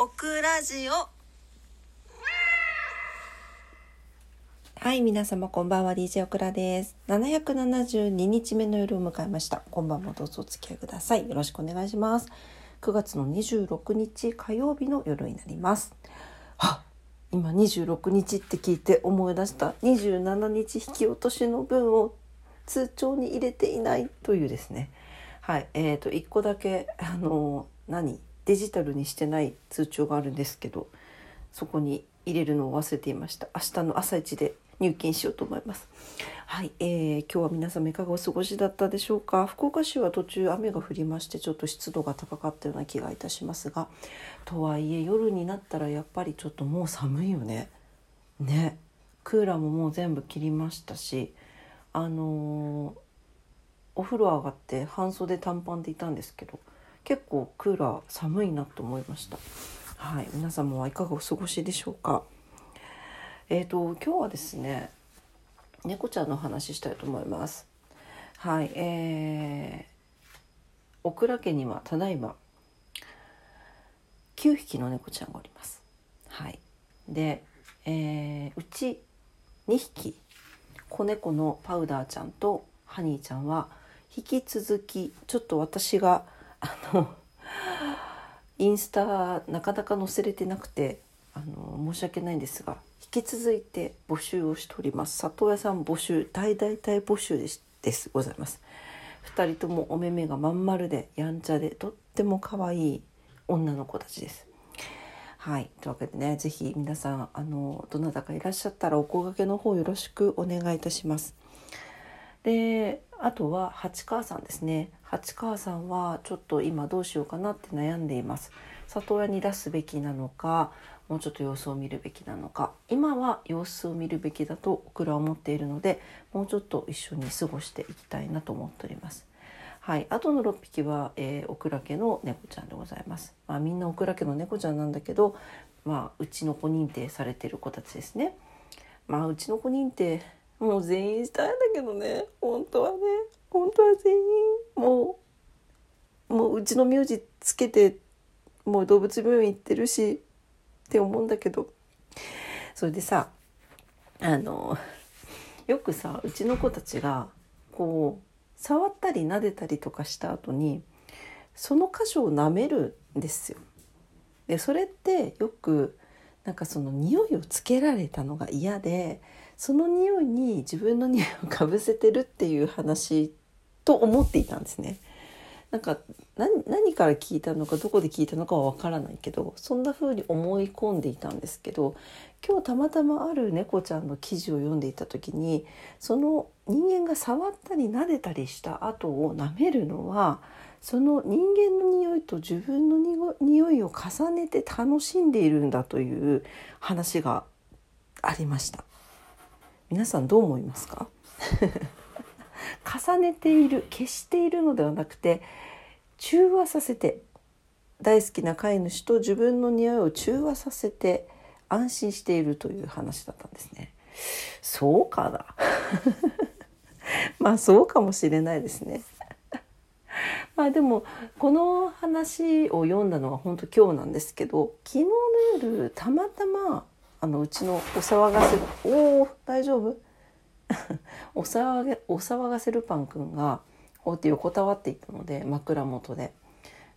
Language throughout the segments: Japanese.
オクラジオはい、皆様こんばんは、DJ オクラです。772日目の夜を迎えました。今晩もどうぞお付き合いください。よろしくお願いします。9月の26日火曜日の夜になります。あ、今26日って聞いて思い出した27日引き落としの分を通帳に入れていないというですね。はい、えーと1個だけあの何？デジタルにしてない通帳があるんですけど、そこに入れるのを忘れていました。明日の朝一で入金しようと思います。はい、えー、今日は皆様いかがお過ごしだったでしょうか？福岡市は途中雨が降りましてちょっと湿度が高かったような気がいたしますが、とはいえ夜になったらやっぱりちょっともう寒いよね。ね、クーラーももう全部切りましたし、あのーお風呂上がって半袖短パンでいたんですけど、結構クーラー寒いなと思いました。はい、皆様はいかがお過ごしでしょうか？えーと今日はですね猫ちゃんの話したいと思います。はい、えー、オクラ家にはただいま9匹の猫ちゃんがおります。はい、で、えーうち2匹子猫のパウダーちゃんとハニーちゃんは引き続きちょっと私があのインスタなかなか載せれてなくてあの申し訳ないんですが引き続いて募集をしております。里親さん募集大大大募集ですですございます。2人ともお目目がまん丸でやんちゃでとっても可愛い女の子たちです。はい。というわけでね是非皆さんあのどなたかいらっしゃったらお声掛けの方よろしくお願いいたします。であとは八川さんですね。八川さんはちょっと今どうしようかなって悩んでいます。里親に出すべきなのかもうちょっと様子を見るべきなのか。今は様子を見るべきだとオクラは思っているのでもうちょっと一緒に過ごしていきたいなと思っております。はい、あとの6匹は、えー、オクラ家の猫ちゃんでございます。まあ、みんなオクラ家の猫ちゃんなんだけど、まあ、うちの子認定されてる子たちですね。まあ、うちの子認定もう全員したいんだけどね。本当はね。本当は全員もうもううちの名字つけてもう動物病院行ってるしって思うんだけど。それでさあのよくさうちの子たちがこう触ったり撫でたりとかした後にその箇所を舐めるんですよ。でそれってよくなんかその匂いをつけられたのが嫌でその匂いに自分の匂いをかぶせてるっていう話と思っていたんですね。なんか何から聞いたのかどこで聞いたのかは分からないけどそんな風に思い込んでいたんですけど今日たまたまある猫ちゃんの記事を読んでいた時にその人間が触ったり撫でたりした後を舐めるのはその人間の匂いと自分の匂いを重ねて楽しんでいるんだという話がありました。皆さんどう思いますか？重ねている消しているのではなくて中和させて大好きな飼い主と自分の匂いを中和させて安心しているという話だったんですね。そうかな？まあそうかもしれないですね。まあでもこの話を読んだのは本当今日なんですけど昨日の夜たまたまあのうちのお騒がせおお大丈夫？お騒げお騒がせルパンくんがこうやって横たわっていたので枕元で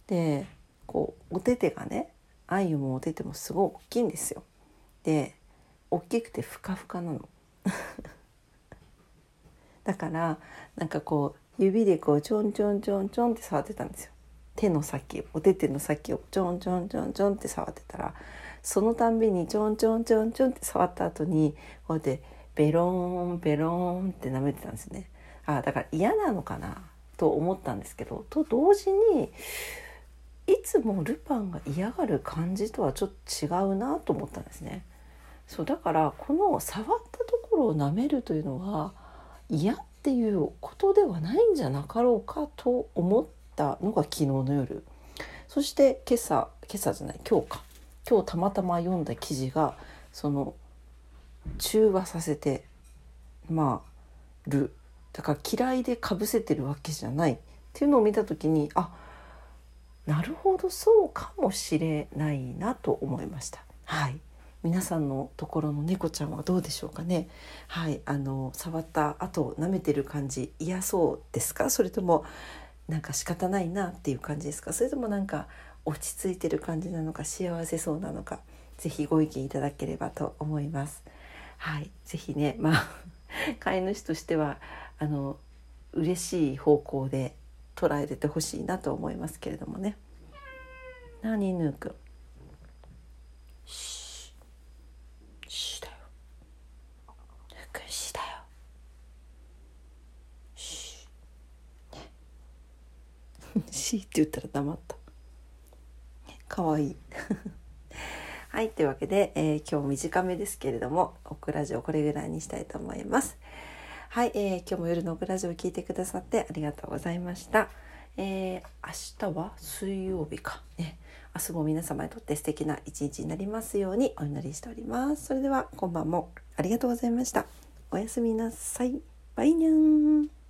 でこうお手手がねあゆもお手手もすごい大きいんですよ。で大きくてふかふかなの。だからなんかこう指でこうちょんちょんちょんちょんって触ってたんですよ。手の先お手手の先をちょんちょんちょんちょんって触ってたらそのたんびにちょんちょんちょんちょんって触った後にこうやってベローンベローンって舐めてたんですね。あだから嫌なのかなと思ったんですけどと同時にいつもルパンが嫌がる感じとはちょっと違うなと思ったんですね。そうだからこの触ったところを舐めるというのは嫌っていうことではないんじゃなかろうかと思ったのが昨日の夜そして今朝今朝じゃない今日か今日たまたま読んだ記事がその中和させてまある。だから嫌いでかぶせてるわけじゃないっていうのを見た時にあなるほどそうかもしれないなと思いました。はい。皆さんのところの猫ちゃんはどうでしょうかね。はい。あの触った後舐めてる感じ嫌そうですか？それともなんか仕方ないなっていう感じですか？それともなんか落ち着いてる感じなのか幸せそうなのか是非ご意見いただければと思います。はい是非ねまあ 飼い主としてはあの嬉しい方向で捉えててほしいなと思いますけれどもね。何ぬくん。シー。シーだよ。ぬくんシーだよ。シー。ね。って言ったら黙ったかわい。い はいというわけで、えー、今日短めですけれどもオクラジオこれぐらいにしたいと思います。はい、えー、今日も夜のオクラジオを聞いてくださってありがとうございました。えー、明日は水曜日か。ね。明日も皆様にとって素敵な一日になりますようにお祈りしております。それでは今晩も。ありがとうございました。おやすみなさい。バイニャン。